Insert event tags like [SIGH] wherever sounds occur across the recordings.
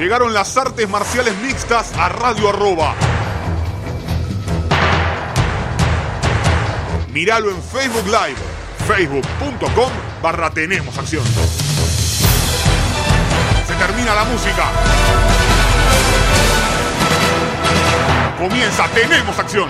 Llegaron las artes marciales mixtas a Radio Arroba. Míralo en Facebook Live, facebook.com barra Tenemos Acción. Se termina la música. Comienza Tenemos Acción.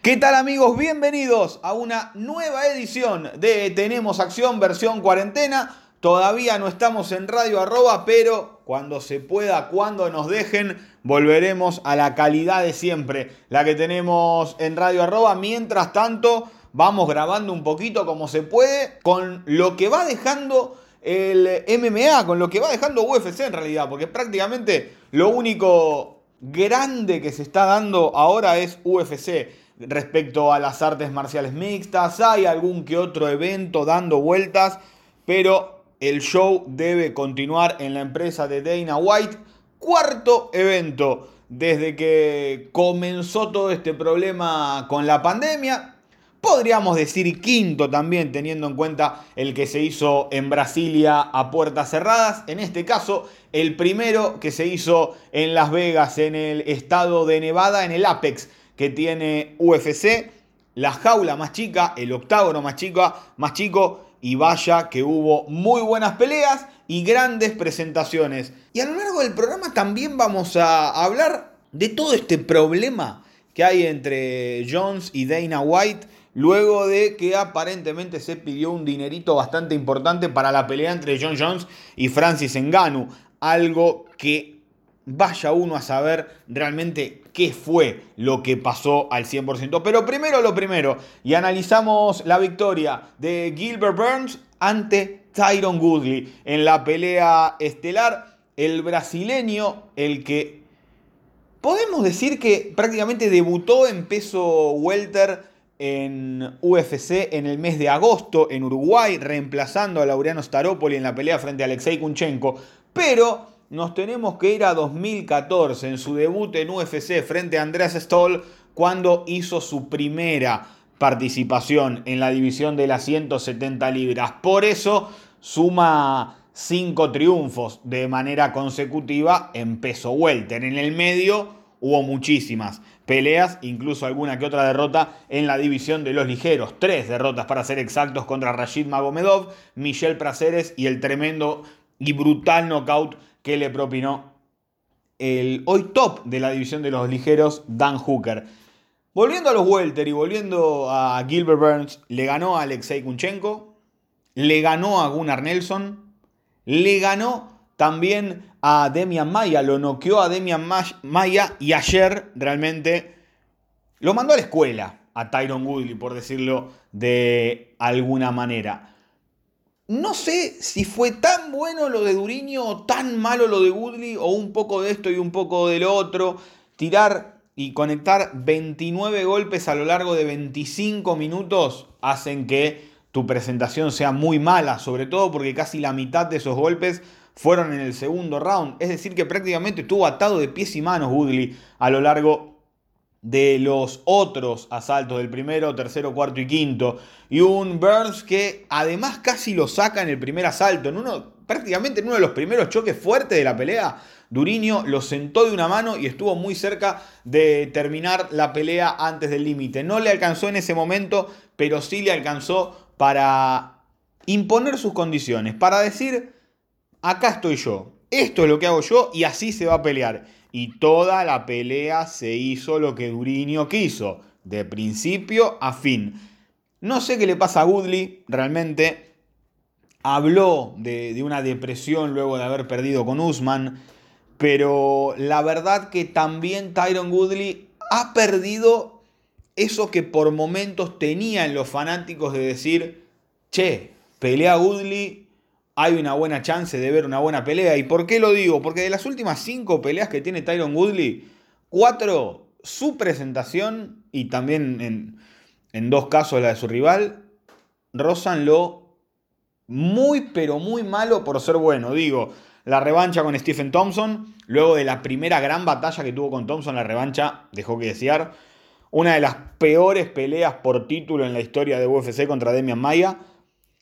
¿Qué tal amigos? Bienvenidos a una nueva edición de Tenemos Acción versión cuarentena. Todavía no estamos en Radio Arroba, pero cuando se pueda, cuando nos dejen, volveremos a la calidad de siempre, la que tenemos en Radio Arroba. Mientras tanto, vamos grabando un poquito como se puede con lo que va dejando el MMA, con lo que va dejando UFC en realidad, porque prácticamente lo único grande que se está dando ahora es UFC respecto a las artes marciales mixtas. Hay algún que otro evento dando vueltas, pero el show debe continuar en la empresa de Dana White. Cuarto evento desde que comenzó todo este problema con la pandemia. Podríamos decir quinto también, teniendo en cuenta el que se hizo en Brasilia a puertas cerradas. En este caso, el primero que se hizo en Las Vegas, en el estado de Nevada, en el Apex que tiene UFC, la jaula más chica, el octágono más, chica, más chico, y vaya que hubo muy buenas peleas y grandes presentaciones. Y a lo largo del programa también vamos a hablar de todo este problema que hay entre Jones y Dana White. Luego de que aparentemente se pidió un dinerito bastante importante para la pelea entre John Jones y Francis Ngannou. Algo que vaya uno a saber realmente qué fue lo que pasó al 100%. Pero primero lo primero, y analizamos la victoria de Gilbert Burns ante Tyron Woodley en la pelea estelar. El brasileño, el que podemos decir que prácticamente debutó en peso welter en UFC en el mes de agosto en Uruguay, reemplazando a Laureano Staropoli en la pelea frente a Alexei Kunchenko, pero nos tenemos que ir a 2014 en su debut en UFC frente a Andreas Stoll cuando hizo su primera participación en la división de las 170 libras. Por eso suma cinco triunfos de manera consecutiva en peso welter. En el medio hubo muchísimas peleas, incluso alguna que otra derrota en la división de los ligeros. Tres derrotas para ser exactos contra Rashid Magomedov, Michel Praceres y el tremendo y brutal knockout que le propinó el hoy top de la división de los ligeros, Dan Hooker. Volviendo a los Welter y volviendo a Gilbert Burns, le ganó a Alexei Kunchenko, le ganó a Gunnar Nelson, le ganó también a Demian Maya, lo noqueó a Demian Maya y ayer realmente lo mandó a la escuela a Tyron Woodley, por decirlo de alguna manera. No sé si fue tan bueno lo de Duriño o tan malo lo de Woodley o un poco de esto y un poco del otro. Tirar y conectar 29 golpes a lo largo de 25 minutos hacen que tu presentación sea muy mala, sobre todo porque casi la mitad de esos golpes fueron en el segundo round. Es decir, que prácticamente estuvo atado de pies y manos Woodley a lo largo de los otros asaltos del primero, tercero, cuarto y quinto. Y un Burns que además casi lo saca en el primer asalto. En uno, prácticamente en uno de los primeros choques fuertes de la pelea. Duriño lo sentó de una mano y estuvo muy cerca de terminar la pelea antes del límite. No le alcanzó en ese momento, pero sí le alcanzó para imponer sus condiciones. Para decir, acá estoy yo. Esto es lo que hago yo y así se va a pelear y toda la pelea se hizo lo que Duriño quiso, de principio a fin. No sé qué le pasa a Woodley, realmente. Habló de, una depresión luego de haber perdido con Usman, pero la verdad que también Tyron Woodley ha perdido eso que por momentos tenían los fanáticos de decir, che, pelea Woodley hay una buena chance de ver una buena pelea. ¿Y por qué lo digo? Porque de las últimas cinco peleas que tiene Tyron Woodley, cuatro, su presentación y también en, en dos casos la de su rival, rozan lo muy pero muy malo por ser bueno. Digo, la revancha con Stephen Thompson, luego de la primera gran batalla que tuvo con Thompson, la revancha dejó que desear. Una de las peores peleas por título en la historia de UFC contra Demian Maya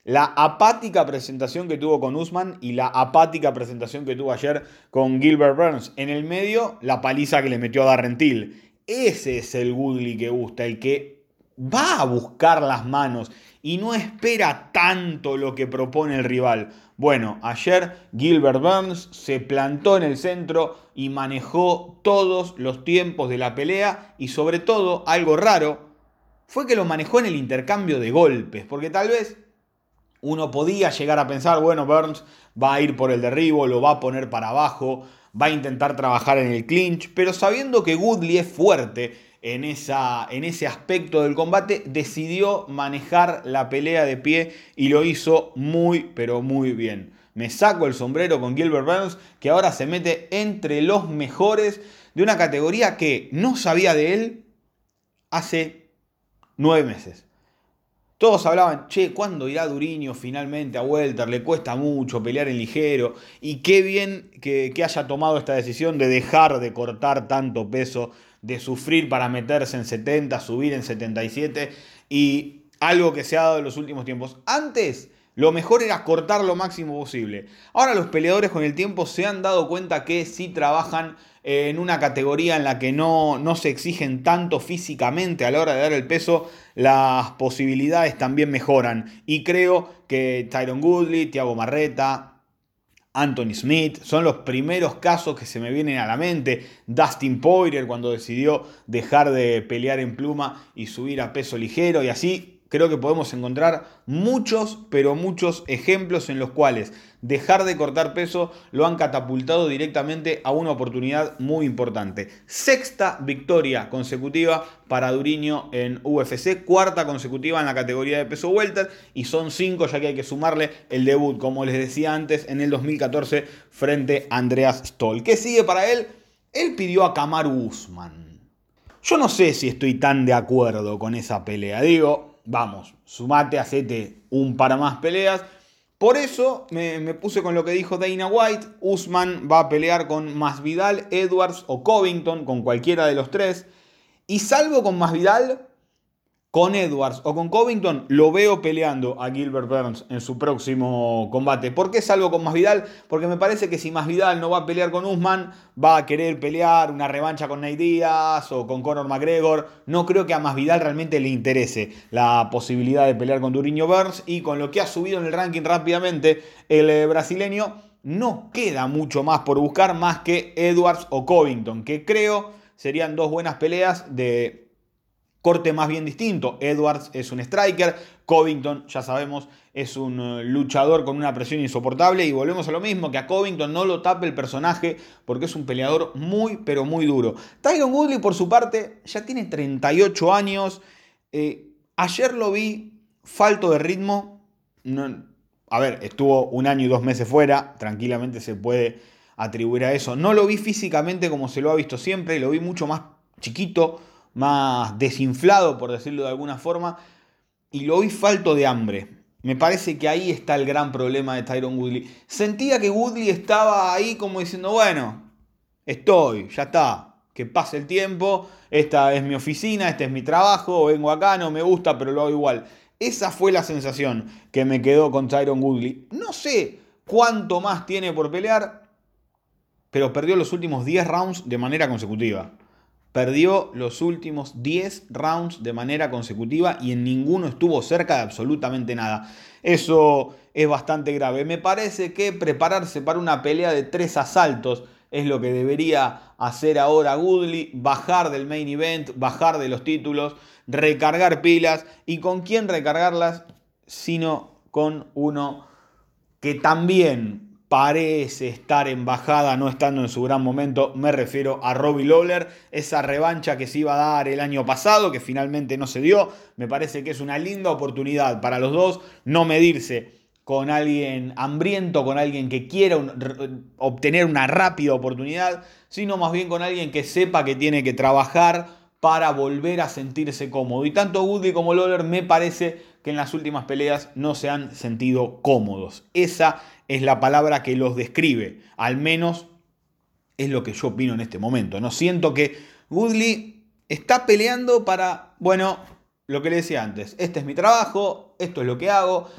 la apática presentación que tuvo con Usman y la apática presentación que tuvo ayer con Gilbert Burns. En el medio, la paliza que le metió a Darrentil. Ese es el Woodley que gusta, el que va a buscar las manos y no espera tanto lo que propone el rival. Bueno, ayer Gilbert Burns se plantó en el centro y manejó todos los tiempos de la pelea y sobre todo, algo raro, fue que lo manejó en el intercambio de golpes, porque tal vez uno podía llegar a pensar, bueno, Burns va a ir por el derribo, lo va a poner para abajo, va a intentar trabajar en el clinch, pero sabiendo que Woodley es fuerte en, esa, en ese aspecto del combate, decidió manejar la pelea de pie y lo hizo muy, pero muy bien. Me saco el sombrero con Gilbert Burns, que ahora se mete entre los mejores de una categoría que no sabía de él hace nueve meses. Todos hablaban, che, ¿cuándo irá Duriño finalmente a Welter? Le cuesta mucho pelear en ligero. Y qué bien que, haya tomado esta decisión de dejar de cortar tanto peso, de sufrir para meterse en 70, subir en 77. Y algo que se ha dado en los últimos tiempos. Antes, lo mejor era cortar lo máximo posible. Ahora los peleadores con el tiempo se han dado cuenta que si trabajan en una categoría en la que no, no se exigen tanto físicamente a la hora de dar el peso, las posibilidades también mejoran. Y creo que Tyron Goodley, Thiago Marreta, Anthony Smith son los primeros casos que se me vienen a la mente. Dustin Poirier cuando decidió dejar de pelear en pluma y subir a peso ligero y así creo que podemos encontrar muchos, pero muchos ejemplos en los cuales dejar de cortar peso lo han catapultado directamente a una oportunidad muy importante. Sexta victoria consecutiva para Duriño en UFC, cuarta consecutiva en la categoría de peso welter y son cinco ya que hay que sumarle el debut, como les decía antes, en el 2014 frente a Andreas Stoll. ¿Qué sigue para él? Él pidió a Kamaru Usman. Yo no sé si estoy tan de acuerdo con esa pelea. Digo, vamos, sumate, hacete un para más peleas. Por eso me, me, puse con lo que dijo Dana White. Usman va a pelear con Masvidal, Edwards o Covington, con cualquiera de los tres. Y salvo con Masvidal, con Edwards o con Covington, lo veo peleando a Gilbert Burns en su próximo combate. ¿Por qué salgo con Masvidal? Porque me parece que si Masvidal no va a pelear con Usman, va a querer pelear una revancha con Nate Diaz o con Conor McGregor. No creo que a Masvidal realmente le interese la posibilidad de pelear con Duriño Burns y con lo que ha subido en el ranking rápidamente el eh, brasileño, no queda mucho más por buscar más que Edwards o Covington, que creo serían dos buenas peleas de corte más bien distinto. Edwards es un striker, Covington, ya sabemos, es un eh, luchador con una presión insoportable y volvemos a lo mismo, que a Covington no lo tape el personaje porque es un peleador muy, pero muy duro. Tyron Woodley, por su parte, ya tiene 38 años. Eh, ayer lo vi falto de ritmo. a ver, estuvo un año y dos meses fuera, tranquilamente se puede atribuir a eso. No lo vi físicamente como se lo ha visto siempre, lo vi mucho más chiquito, más desinflado, por decirlo de alguna forma, y lo vi falto de hambre. Me parece que ahí está el gran problema de Tyron Woodley. Sentía que Woodley estaba ahí como diciendo, bueno, estoy, ya está, que pase el tiempo, esta es mi oficina, este es mi trabajo, vengo acá, no me gusta, pero lo hago igual. Esa fue la sensación que me quedó con Tyron Woodley. No sé cuánto más tiene por pelear, pero perdió los últimos 10 rounds de manera consecutiva. Perdió los últimos 10 rounds de manera consecutiva y en ninguno estuvo cerca de absolutamente nada. Eso es bastante grave. Me parece que prepararse para una pelea de tres asaltos es lo que debería hacer ahora Goodley, bajar del main event, bajar de los títulos, recargar pilas y con quién recargarlas, sino con uno que también parece estar en bajada, no estando en su gran momento. Me refiero a Robbie Lawler, esa revancha que se iba a dar el año pasado, que finalmente no se dio. Me parece que es una linda oportunidad para los dos no medirse con alguien hambriento, con alguien que quiera obtener una rápida oportunidad, sino más bien con alguien que sepa que tiene que trabajar para volver a sentirse cómodo. Y tanto Woody como Lawler me parece que en las últimas peleas no se han sentido cómodos. Esa es la palabra que los describe. Al menos es lo que yo opino en este momento. No siento que Woodley está peleando para, bueno, lo que le decía antes, este es mi trabajo, esto es lo que hago.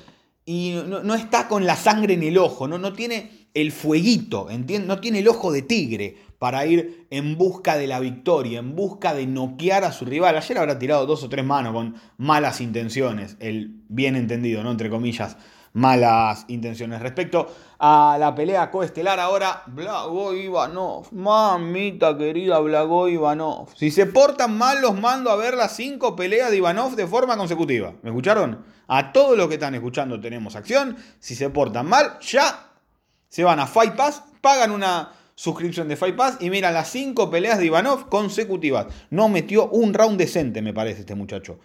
y no, está con la sangre en el ojo, no, no tiene el fueguito, no tiene el ojo de tigre para ir en busca de la victoria, en busca de noquear a su rival. Ayer habrá tirado dos o tres manos con malas intenciones, el bien entendido, ¿no? Entre comillas, malas intenciones. Respecto a la pelea coestelar ahora, Blago Ivanov, mamita querida Blago Ivanov. Si se portan mal, los mando a ver las cinco peleas de Ivanov de forma consecutiva. ¿Me escucharon? A todos los que están escuchando tenemos acción. Si se portan mal, ya se van a Fight Pass, pagan una suscripción de Fight Pass y miran las cinco peleas de Ivanov consecutivas. No metió un round decente, me parece, este muchacho.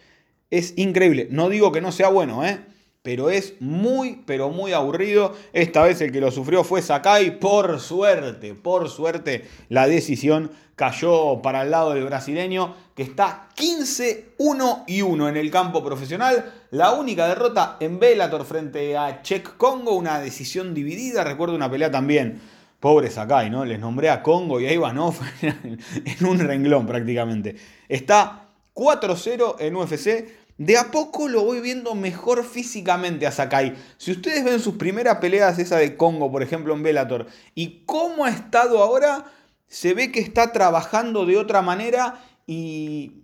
Es increíble. No digo que no sea bueno, ¿eh? pero es muy, pero muy aburrido. Esta vez el que lo sufrió fue Sakai. Por suerte, por suerte, la decisión cayó para el lado del brasileño, que está 15-1 y 1 en el campo profesional. La única derrota en Bellator frente a Czech Congo, una decisión dividida. Recuerdo una pelea también. Pobre Sakai, ¿no? Les nombré a Congo y a Ivanov [LAUGHS] en un renglón prácticamente. Está 4-0 en UFC de a poco lo voy viendo mejor físicamente a Sakai. Si ustedes ven sus primeras peleas, esa de Congo, por ejemplo, en Bellator, y cómo ha estado ahora, se ve que está trabajando de otra manera y,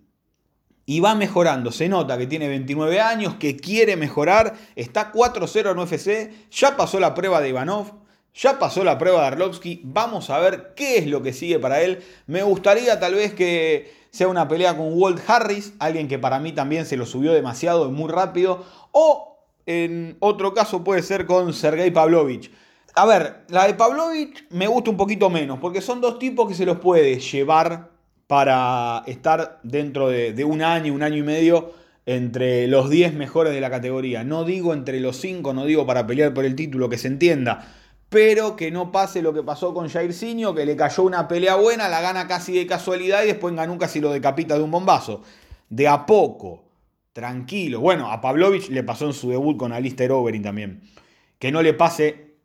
y va mejorando. Se nota que tiene 29 años, que quiere mejorar, está 4-0 en UFC, ya pasó la prueba de Ivanov, ya pasó la prueba de Arlovsky, vamos a ver qué es lo que sigue para él. Me gustaría tal vez que sea una pelea con Walt Harris, alguien que para mí también se lo subió demasiado y muy rápido, o en otro caso puede ser con Sergei Pavlovich. A ver, la de Pavlovich me gusta un poquito menos, porque son dos tipos que se los puede llevar para estar dentro de, de un año, un año y medio entre los 10 mejores de la categoría. No digo entre los 5, no digo para pelear por el título, que se entienda pero que no pase lo que pasó con Jairzinho, que le cayó una pelea buena, la gana casi de casualidad y después en casi lo decapita de un bombazo. De a poco, tranquilo. Bueno, a Pavlovich le pasó en su debut con Alistair Overeem también. Que no le pase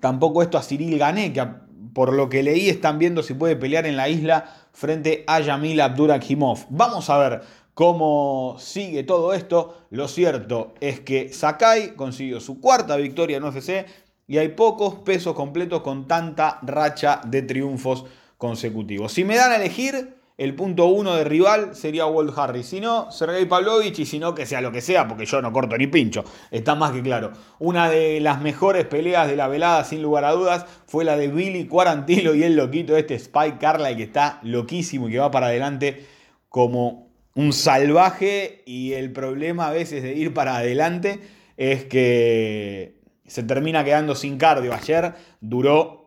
tampoco esto a Cyril Gané, que por lo que leí están viendo si puede pelear en la isla frente a Yamil Abdurakhimov. Vamos a ver cómo sigue todo esto. Lo cierto es que Sakai consiguió su cuarta victoria en UFC y hay pocos pesos completos con tanta racha de triunfos consecutivos. Si me dan a elegir, el punto uno de rival sería Walt Harris. Si no, Sergei Pavlovich y si no, que sea lo que sea, porque yo no corto ni pincho. Está más que claro. Una de las mejores peleas de la velada, sin lugar a dudas, fue la de Billy Quarantillo y el loquito este Spike Carlyle, que está loquísimo y que va para adelante como un salvaje. Y el problema a veces de ir para adelante es que se termina quedando sin cardio. Ayer duró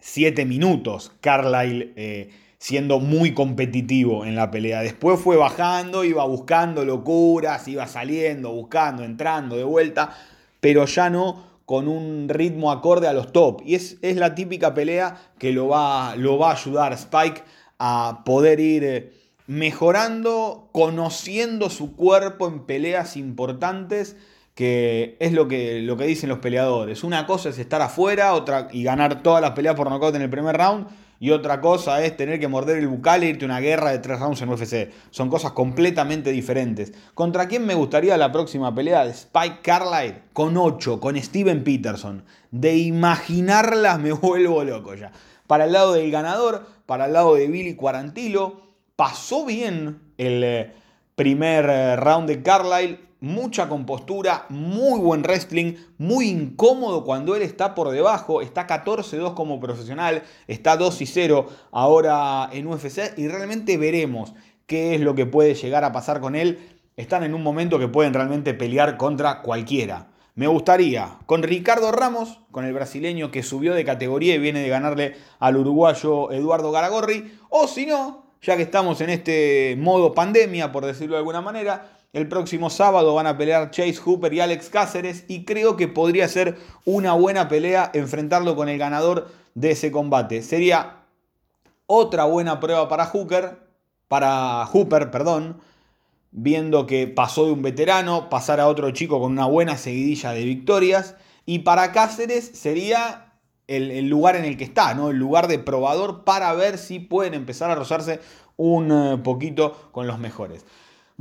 7 minutos Carlyle eh, siendo muy competitivo en la pelea. Después fue bajando, iba buscando locuras, iba saliendo, buscando, entrando de vuelta, pero ya no con un ritmo acorde a los top. Y es, es la típica pelea que lo va, lo va a ayudar Spike a poder ir eh, mejorando, conociendo su cuerpo en peleas importantes que es lo que, lo que dicen los peleadores. Una cosa es estar afuera otra, y ganar todas las peleas por nocaut en el primer round, y otra cosa es tener que morder el bucal e irte a una guerra de tres rounds en UFC. Son cosas completamente diferentes. ¿Contra quién me gustaría la próxima pelea de Spike Carlyle? Con 8, con Steven Peterson. De imaginarlas me [LAUGHS] vuelvo loco ya. Para el lado del ganador, para el lado de Billy Quarantillo, pasó bien el eh, primer eh, round de Carlyle mucha compostura, muy buen wrestling, muy incómodo cuando él está por debajo, está 14-2 como profesional, está 2-0 ahora en UFC y realmente veremos qué es lo que puede llegar a pasar con él. Están en un momento que pueden realmente pelear contra cualquiera. Me gustaría, con Ricardo Ramos, con el brasileño que subió de categoría y viene de ganarle al uruguayo Eduardo Garagorri, o si no, ya que estamos en este modo pandemia, por decirlo de alguna manera, el próximo sábado van a pelear Chase Hooper y Alex Cáceres y creo que podría ser una buena pelea enfrentarlo con el ganador de ese combate. Sería otra buena prueba para Hooker, para Hooper, perdón, viendo que pasó de un veterano, pasar a otro chico con una buena seguidilla de victorias. Y para Cáceres sería el, lugar en el que está, ¿no? El lugar de probador para ver si pueden empezar a rozarse un eh, poquito con los mejores.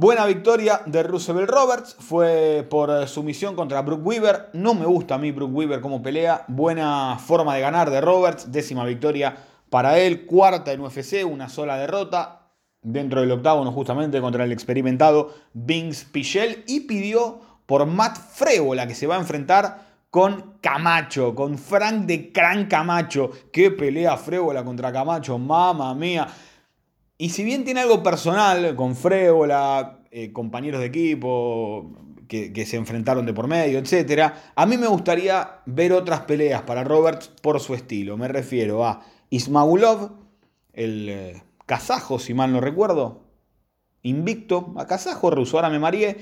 Buena victoria de Roosevelt Roberts, fue por sumisión contra Brooke Weaver. No me gusta a mí Brooke Weaver como pelea. Buena forma de ganar de Roberts, décima victoria para él, cuarta en UFC, una sola derrota. Dentro del octágono justamente contra el experimentado Vince Pichel y pidió por Matt Frébola que se va a enfrentar con Camacho, con Frank de Cran Camacho. Qué pelea Frébola contra Camacho, mamá mía. Y si bien tiene algo personal con Frébola, eh, compañeros de equipo que, se enfrentaron de por medio, etc., a mí me gustaría ver otras peleas para Roberts por su estilo. Me refiero a Ismagulov, el eh, kazajo, si mal no recuerdo, invicto a kazajo, ruso, ahora me mareé.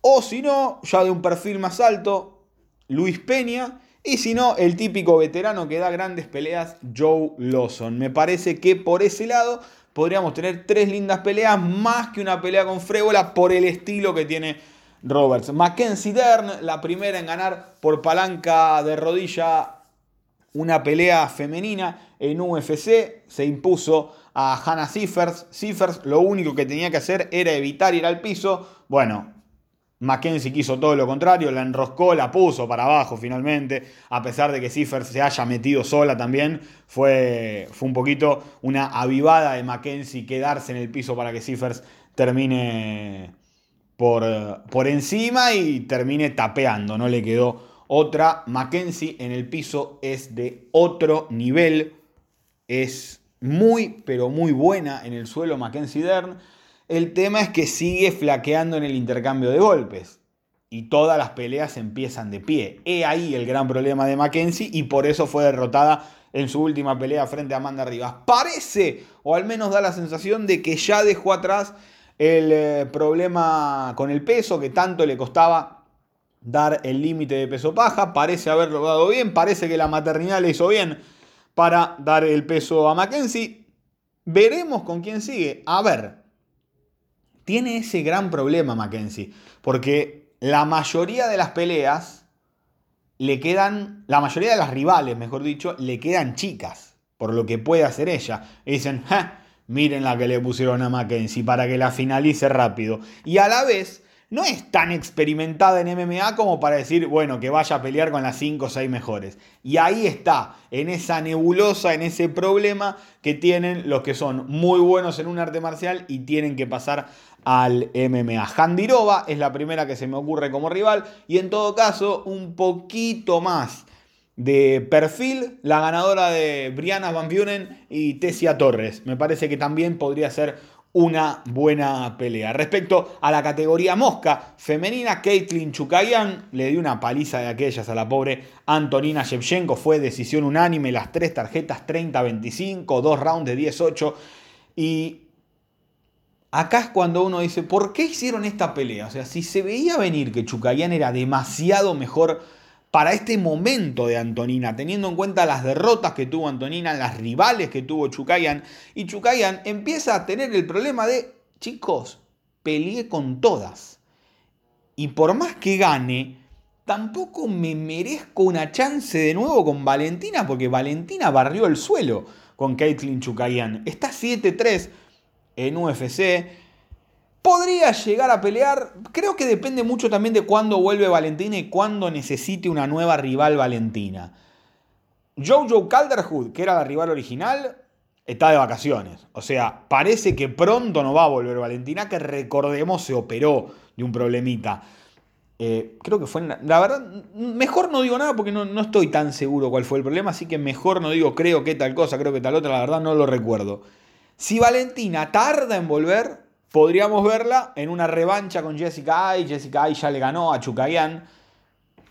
O si no, ya de un perfil más alto, Luis Peña. Y si no, el típico veterano que da grandes peleas, Joe Lawson. Me parece que por ese lado podríamos tener tres lindas peleas, más que una pelea con Frébola por el estilo que tiene Roberts. Mackenzie Dern, la primera en ganar por palanca de rodilla una pelea femenina en UFC, se impuso a Hannah Siffers. Siffers lo único que tenía que hacer era evitar ir al piso. Bueno, Mackenzie quiso todo lo contrario, la enroscó, la puso para abajo finalmente, a pesar de que Cifers se haya metido sola también, fue, fue un poquito una avivada de Mackenzie quedarse en el piso para que Cifers termine por, por encima y termine tapeando, no le quedó otra. Mackenzie en el piso es de otro nivel, es muy, pero muy buena en el suelo Mackenzie Dern. El tema es que sigue flaqueando en el intercambio de golpes. Y todas las peleas empiezan de pie. He ahí el gran problema de Mackenzie y por eso fue derrotada en su última pelea frente a Amanda Rivas. Parece, o al menos da la sensación de que ya dejó atrás el eh, problema con el peso que tanto le costaba dar el límite de peso paja. Parece haberlo dado bien, parece que la maternidad le hizo bien para dar el peso a Mackenzie. Veremos con quién sigue. A ver, tiene ese gran problema Mackenzie, porque la mayoría de las peleas le quedan, la mayoría de las rivales, mejor dicho, le quedan chicas, por lo que puede hacer ella. Y dicen, miren la que le pusieron a Mackenzie para que la finalice rápido. Y a la vez, no es tan experimentada en MMA como para decir, bueno, que vaya a pelear con las 5 o 6 mejores. Y ahí está, en esa nebulosa, en ese problema que tienen los que son muy buenos en un arte marcial y tienen que pasar al MMA. Handirova es la primera que se me ocurre como rival y en todo caso un poquito más de perfil la ganadora de Brianna Van Buren y Tessia Torres. Me parece que también podría ser una buena pelea. Respecto a la categoría mosca femenina, Caitlin Chukayan le dio una paliza de aquellas a la pobre Antonina Shevchenko. Fue decisión unánime, las tres tarjetas 30-25, dos rounds de 18 y acá es cuando uno dice, ¿por qué hicieron esta pelea? O sea, si se veía venir que Chucayán era demasiado mejor para este momento de Antonina, teniendo en cuenta las derrotas que tuvo Antonina, las rivales que tuvo Chucayán, y Chucayán empieza a tener el problema de, chicos, peleé con todas. Y por más que gane, tampoco me merezco una chance de nuevo con Valentina, porque Valentina barrió el suelo con Caitlyn Chucayán. Está 7-3 en UFC. Podría llegar a pelear, creo que depende mucho también de cuándo vuelve Valentina y cuándo necesite una nueva rival Valentina. Jojo Calderwood, que era la rival original, está de vacaciones. O sea, parece que pronto no va a volver Valentina, que recordemos se operó de un problemita. Eh, creo que fue, la verdad, mejor no digo nada porque no, no, estoy tan seguro cuál fue el problema, así que mejor no digo creo que tal cosa, creo que tal otra, la verdad no lo recuerdo. Si Valentina tarda en volver, podríamos verla en una revancha con Jessica Ay. Jessica Ay ya le ganó a Chucayan.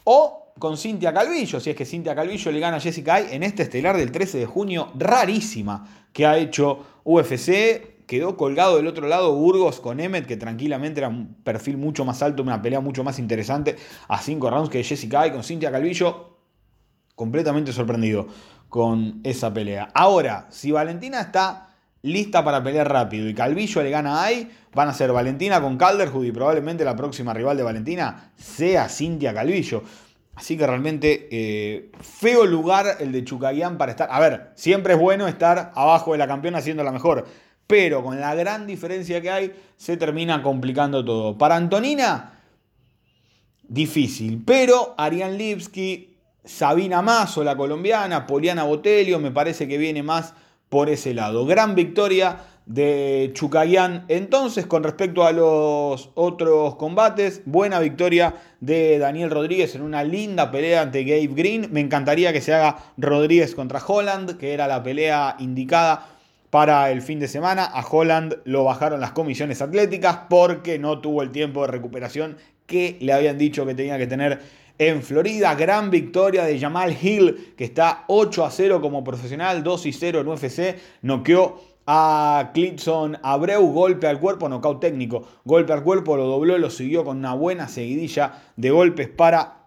O con Cintia Calvillo, si es que Cintia Calvillo le gana a Jessica Ay en este estelar del 13 de junio, rarísima, que ha hecho UFC. Quedó colgado del otro lado Burgos con Emmet, que tranquilamente era un perfil mucho más alto, una pelea mucho más interesante a 5 rounds que Jessica Ay con Cintia Calvillo. Completamente sorprendido con esa pelea. Ahora, si Valentina está lista para pelear rápido y Calvillo le gana ahí, van a ser Valentina con Calderwood y probablemente la próxima rival de Valentina sea Cintia Calvillo. Así que realmente eh, feo lugar el de Chucayán para estar. A ver, siempre es bueno estar abajo de la campeona siendo la mejor. pero con la gran diferencia que hay, se termina complicando todo. Para Antonina, difícil, pero Ariane Lipski, Sabina Mazo, la colombiana, Poliana Botelio, me parece que viene más por ese lado. Gran victoria de Chucayán. Entonces, con respecto a los otros combates, buena victoria de Daniel Rodríguez en una linda pelea ante Gabe Green. Me encantaría que se haga Rodríguez contra Holland, que era la pelea indicada para el fin de semana. A Holland lo bajaron las comisiones atléticas porque no tuvo el tiempo de recuperación que le habían dicho que tenía que tener en Florida. Gran victoria de Jamal Hill, que está 8 a 0 como profesional, 2 y 0 en UFC. Noqueó a Clitson Abreu, golpe al cuerpo, nocaut técnico, golpe al cuerpo, lo dobló, lo siguió con una buena seguidilla de golpes para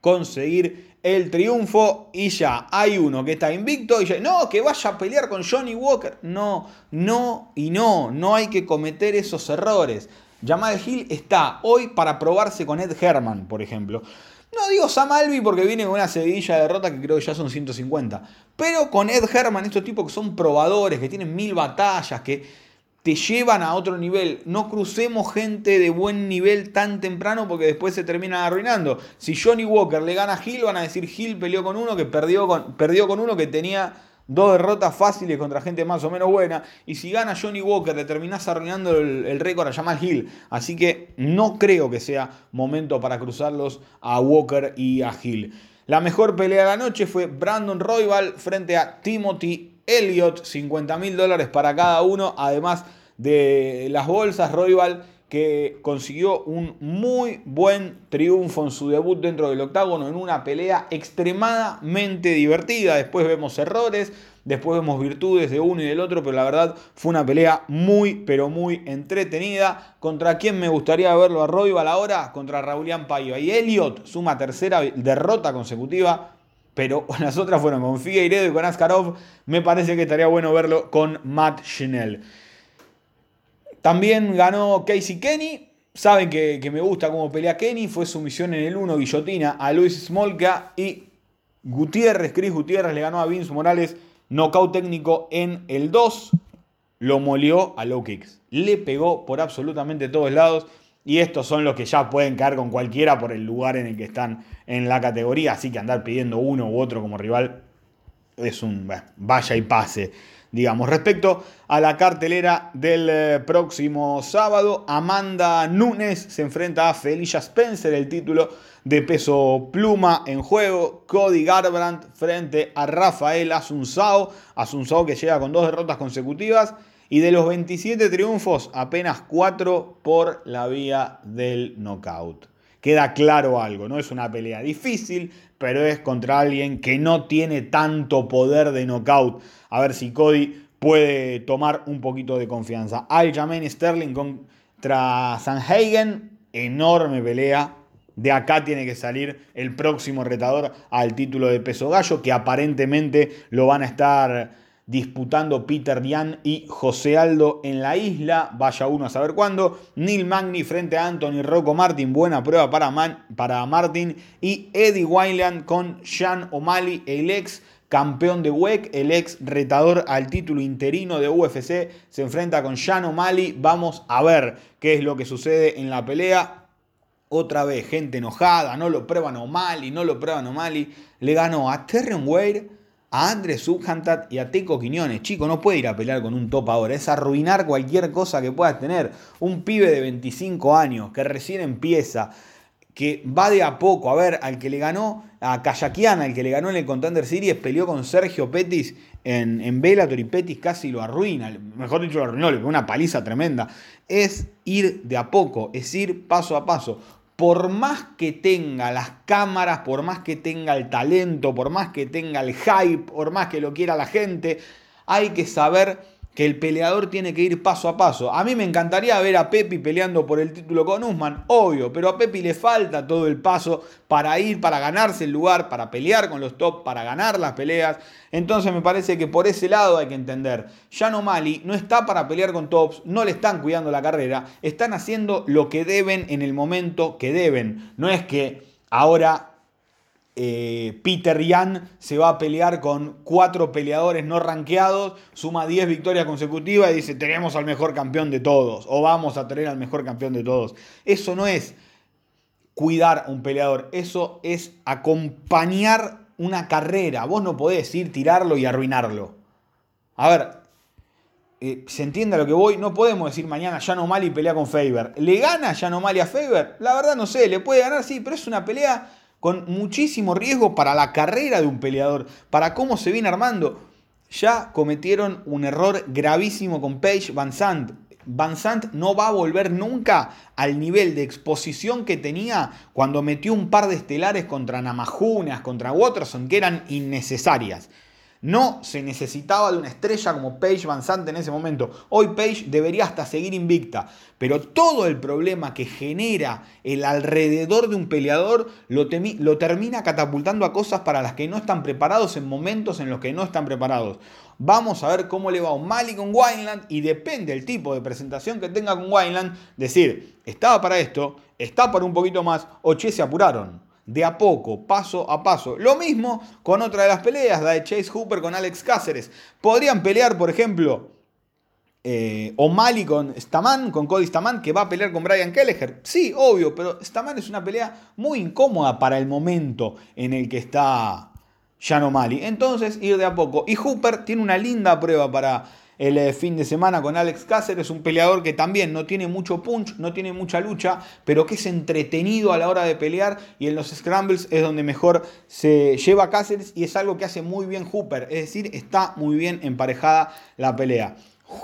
conseguir el triunfo y ya hay uno que está invicto y ya, no, que vaya a pelear con Johnny Walker. No, no y no, no hay que cometer esos errores. Jamal Hill está hoy para probarse con Ed Herman, por ejemplo. No digo Sam Alvey porque viene con una seguidilla de derrota que creo que ya son 150. Pero con Ed Herman, estos tipos que son probadores, que tienen mil batallas, que te llevan a otro nivel. No crucemos gente de buen nivel tan temprano porque después se terminan arruinando. Si Johnny Walker le gana a Hill, van a decir Hill peleó con uno que perdió con, perdió con uno que tenía Dos derrotas fáciles contra gente más o menos buena. Y si gana Johnny Walker, le terminás arruinando el, récord a Jamal Hill. Así que no creo que sea momento para cruzarlos a Walker y a Hill. La mejor pelea de la noche fue Brandon Royval frente a Timothy Elliott. 50 mil dólares para cada uno. Además de las bolsas, Royval que consiguió un muy buen triunfo en su debut dentro del octágono en una pelea extremadamente divertida. Después vemos errores, después vemos virtudes de uno y del otro, pero la verdad fue una pelea muy, pero muy entretenida. ¿Contra quién me gustaría verlo a Royal ahora? Contra Raulian Paiva. Y Elliot suma tercera derrota consecutiva. Pero [LAUGHS] las otras fueron con Figueiredo y con Askarov. Me parece que estaría bueno verlo con Matt Schnell. También ganó Casey Kenny. Saben que, me gusta cómo pelea Kenny. Fue su misión en el 1, guillotina a Luis Smolka. Y Gutiérrez, Chris Gutiérrez le ganó a Vince Morales. Knockout técnico en el 2. Lo molió a low kicks. Le pegó por absolutamente todos lados. Y estos son los que ya pueden caer con cualquiera por el lugar en el que están en la categoría. Así que andar pidiendo uno u otro como rival es un vaya y pase digamos. Respecto a la cartelera del eh, próximo sábado, Amanda Nunes se enfrenta a Felicia Spencer, el título de peso pluma en juego. Cody Garbrandt frente a Rafael Asunzao. Asunzao que llega con dos derrotas consecutivas. Y de los 27 triunfos, apenas 4 por la vía del knockout. Queda claro algo, no es una pelea difícil, pero es contra alguien que no tiene tanto poder de knockout. A ver si Cody puede tomar un poquito de confianza. Aljamain Sterling contra Sanhagen, enorme pelea. De acá tiene que salir el próximo retador al título de peso gallo, que aparentemente lo van a estar disputando Peter Dian y José Aldo en la isla. Vaya uno a saber cuándo. Neil Magni frente a Anthony Rocco Martin. Buena prueba para, para Martin. Y Eddie Wineland con Sean O'Malley, el ex campeón de WEC, el ex retador al título interino de UFC. Se enfrenta con Sean O'Malley. Vamos a ver qué es lo que sucede en la pelea. Otra vez, gente enojada, no lo prueban O'Malley, no lo prueban O'Malley. Le ganó a Wade a Andrés Subhantat y a Teco Quiñones. Chico, no puede ir a pelear con un top ahora. Es arruinar cualquier cosa que puedas tener. Un pibe de 25 años que recién empieza, que va de a poco. A ver, al que le ganó a Kayakian, al que le ganó en el Contender Series, peleó con Sergio Petis en, en Bellator y Petis casi lo arruina. Mejor dicho, lo arruinó, le pegó una paliza tremenda. Es ir de a poco, es ir paso a paso por más que tenga las cámaras, por más que tenga el talento, por más que tenga el hype, por más que lo quiera la gente, hay que saber que el peleador tiene que ir paso a paso. A mí me encantaría ver a Pepi peleando por el título con Usman, obvio, pero a Pepi le falta todo el paso para ir, para ganarse el lugar, para pelear con los top, para ganar las peleas. Entonces me parece que por ese lado hay que entender. Yano Mali no está para pelear con tops, no le están cuidando la carrera, están haciendo lo que deben en el momento que deben. No es que ahora eh, Peter Yan se va a pelear con cuatro peleadores no rankeados, suma 10 victorias consecutivas y dice tenemos al mejor campeón de todos o vamos a tener al mejor campeón de todos. Eso no es cuidar a un peleador, eso es acompañar una carrera. Vos no podés ir, tirarlo y arruinarlo. A ver, eh, se entiende a lo que voy, no podemos decir mañana Jan O'Malley pelea con Faber. ¿Le gana Jan O'Malley a Faber? La verdad no sé, le puede ganar, sí, pero es una pelea con muchísimo riesgo para la carrera de un peleador, para cómo se viene armando. Ya cometieron un error gravísimo con Page Van Sant. Van Sant no va a volver nunca al nivel de exposición que tenía cuando metió un par de estelares contra Namajunas, contra Watterson, que eran innecesarias. No se necesitaba de una estrella como Paige Van en ese momento. Hoy Paige debería hasta seguir invicta. Pero todo el problema que genera el alrededor de un peleador lo, termina catapultando a cosas para las que no están preparados en momentos en los que no están preparados. Vamos a ver cómo le va a O'Malley con Wineland y depende del tipo de presentación que tenga con Wineland. Decir, estaba para esto, está para un poquito más o che, se apuraron de a poco, paso a paso. Lo mismo con otra de las peleas, la de Chase Hooper con Alex Cáceres. Podrían pelear, por ejemplo, eh, O'Malley con Staman, con Cody Staman, que va a pelear con Brian Kelleher. Sí, obvio, pero Staman es una pelea muy incómoda para el momento en el que está Jan O'Malley. Entonces, ir de a poco. Y Hooper tiene una linda prueba para el eh, fin de semana con Alex Cáceres, un peleador que también no tiene mucho punch, no tiene mucha lucha, pero que es entretenido a la hora de pelear y en los scrambles es donde mejor se lleva Cáceres y es algo que hace muy bien Hooper, es decir, está muy bien emparejada la pelea.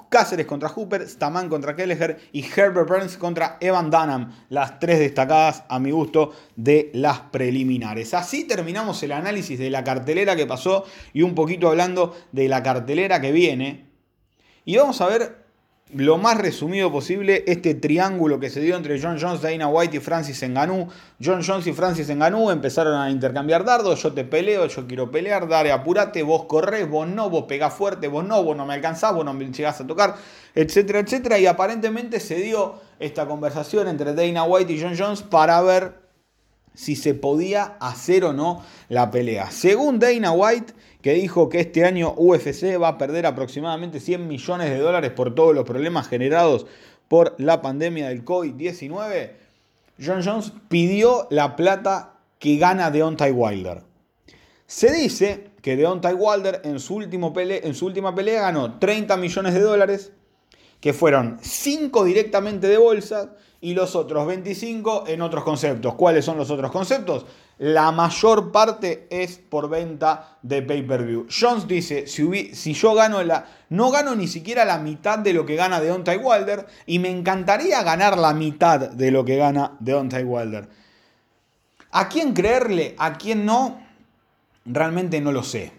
Cáceres contra Hooper, Staman contra Kelleher y Herbert Burns contra Evan Dunham, las tres destacadas a mi gusto de las preliminares. Así terminamos el análisis de la cartelera que pasó y un poquito hablando de la cartelera que viene. Y vamos a ver lo más resumido posible este triángulo que se dio entre John Jones, Dana White y Francis Ngannou. John Jones y Francis Ngannou empezaron a intercambiar dardos, yo te peleo, yo quiero pelear, dale, apurate, vos corres, vos no, vos pegás fuerte, vos no, vos no me alcanzás, vos no me llegás a tocar, etcétera, etcétera. Y aparentemente se dio esta conversación entre Dana White y John Jones para ver si se podía hacer o no la pelea. Según Dana White, que dijo que este año UFC va a perder aproximadamente 100 millones de dólares por todos los problemas generados por la pandemia del COVID-19, John Jones pidió la plata que gana Deontay Wilder. Se dice que Deontay Wilder en su, último en su última pelea ganó 30 millones de dólares, que fueron 5 directamente de bolsa y los otros 25 en otros conceptos. ¿Cuáles son los otros conceptos? la mayor parte es por venta de pay-per-view. Jones dice, si, si, yo gano la... No gano ni siquiera la mitad de lo que gana Deontay Wilder y me encantaría ganar la mitad de lo que gana Deontay Wilder. ¿A quién creerle? ¿A quién no? Realmente no lo sé.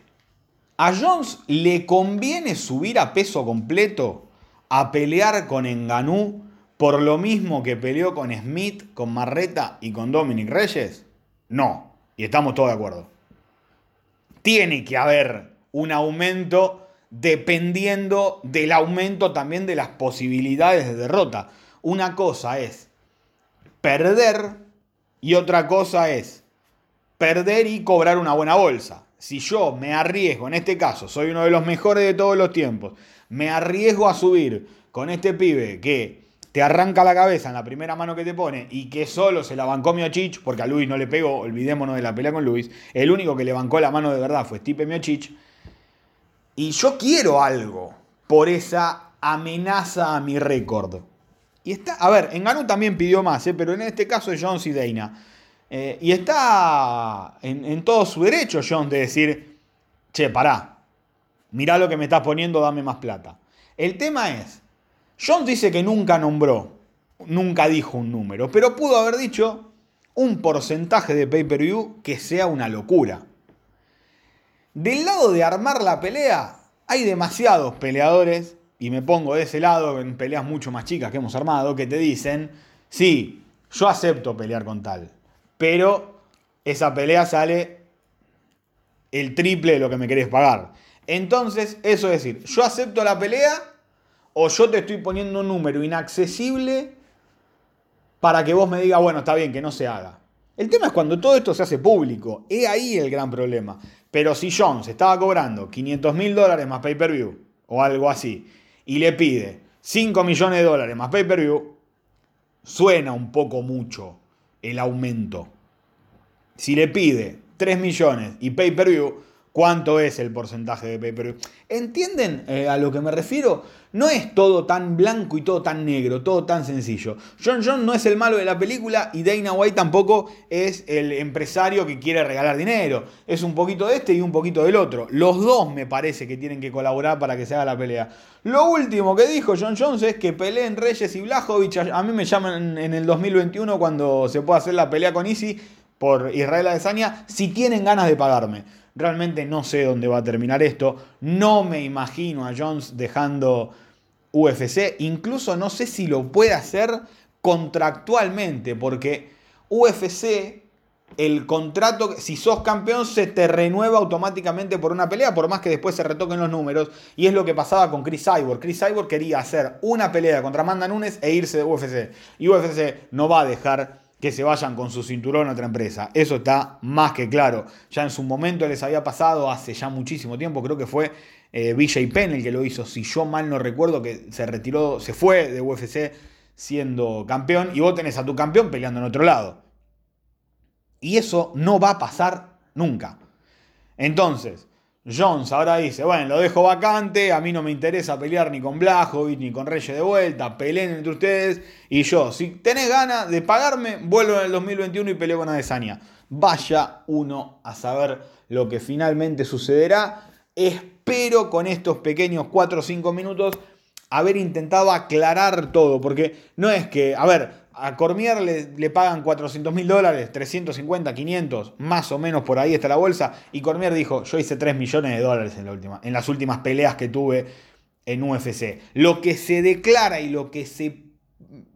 ¿A Jones le conviene subir a peso completo a pelear con Enganú por lo mismo que peleó con Smith, con Marreta y con Dominic Reyes? No, y estamos todos de acuerdo. Tiene que haber un aumento dependiendo del aumento también de las posibilidades de derrota. Una cosa es perder y otra cosa es perder y cobrar una buena bolsa. Si yo me arriesgo, en este caso, soy uno de los mejores de todos los tiempos, me arriesgo a subir con este pibe que te arranca la cabeza en la primera mano que te pone y que solo se la bancó Miocic, porque a Luis no le pegó, olvidémonos de la pelea con Luis, el único que le bancó la mano de verdad fue Stipe Miocic. Y yo quiero algo por esa amenaza a mi récord. Y está, a ver, Engano también pidió más, ¿eh? pero en este caso es Jones y Dana. Eh, y está en, en, todo su derecho Jones de decir, che, pará, mirá lo que me estás poniendo, dame más plata. El tema es, Jones dice que nunca nombró, nunca dijo un número, pero pudo haber dicho un porcentaje de pay-per-view que sea una locura. Del lado de armar la pelea, hay demasiados peleadores, y me pongo de ese lado en peleas mucho más chicas que hemos armado, que te dicen, sí, yo acepto pelear con tal, pero esa pelea sale el triple de lo que me querés pagar. Entonces, eso es decir, yo acepto la pelea o yo te estoy poniendo un número inaccesible para que vos me digas, bueno, está bien, que no se haga. El tema es cuando todo esto se hace público. Es ahí el gran problema. Pero si Jones estaba cobrando 500 mil dólares más pay-per-view o algo así y le pide 5 millones de dólares más pay-per-view, suena un poco mucho el aumento. Si le pide 3 millones y pay-per-view, cuánto es el porcentaje de pay-per-view. ¿Entienden eh, a lo que me refiero? No es todo tan blanco y todo tan negro, todo tan sencillo. John John no es el malo de la película y Dana White tampoco es el empresario que quiere regalar dinero. Es un poquito de este y un poquito del otro. Los dos me parece que tienen que colaborar para que se haga la pelea. Lo último que dijo John Jones es que peleen Reyes y Blajovic. A mí me llaman en el 2021 cuando se pueda hacer la pelea con Easy por Israel Adesanya si tienen ganas de pagarme. Realmente no sé dónde va a terminar esto. No me imagino a Jones dejando UFC. Incluso no sé si lo puede hacer contractualmente, porque UFC, el contrato, si sos campeón, se te renueva automáticamente por una pelea, por más que después se retoquen los números. Y es lo que pasaba con Chris Cyborg. Chris Cyborg quería hacer una pelea contra Amanda Nunes e irse de UFC. Y UFC no va a dejar que se vayan con su cinturón a otra empresa. Eso está más que claro. Ya en su momento les había pasado hace ya muchísimo tiempo, creo que fue eh, Penn el que lo hizo, si yo mal no recuerdo, que se retiró, se fue de UFC siendo campeón y vos tenés a tu campeón peleando en otro lado. Y eso no va a pasar nunca. Entonces, Jones ahora dice, bueno, lo dejo vacante, a mí no me interesa pelear ni con Blajovic ni con Reyes de vuelta, peleen entre ustedes y yo, si tenés ganas de pagarme, vuelvo en el 2021 y peleo con Adesanya. Vaya uno a saber lo que finalmente sucederá. Espero con estos pequeños 4 o 5 minutos haber intentado aclarar todo, porque no es que, a ver, a Cormier le, pagan 400 mil dólares, 350, 500, más o menos por ahí está la bolsa. Y Cormier dijo, yo hice 3 millones de dólares en, en las últimas peleas que tuve en UFC. Lo que se declara y lo que se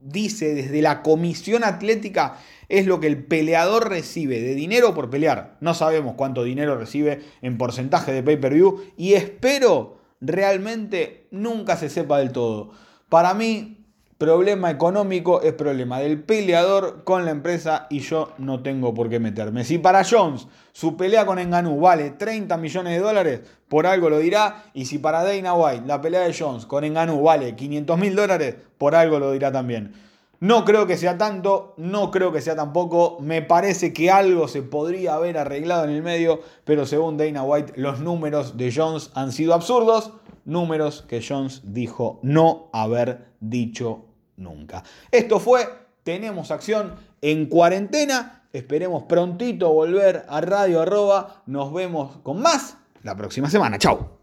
dice desde la comisión atlética es lo que el peleador recibe de dinero por pelear. No sabemos cuánto dinero recibe en porcentaje de pay-per-view y espero realmente nunca se sepa del todo. Para mí, problema económico es problema del peleador con la empresa y yo no tengo por qué meterme. Si para Jones su pelea con Enganú vale 30 millones de dólares, por algo lo dirá. Y si para Dana White la pelea de Jones con Enganú vale 500 mil dólares, por algo lo dirá también. No creo que sea tanto, no creo que sea tampoco. Me parece que algo se podría haber arreglado en el medio, pero según Dana White, los números de Jones han sido absurdos. Números que Jones dijo no haber dicho nunca. Esto fue Tenemos Acción en cuarentena. Esperemos prontito volver a Radio Arroba. Nos vemos con más la próxima semana. Chau.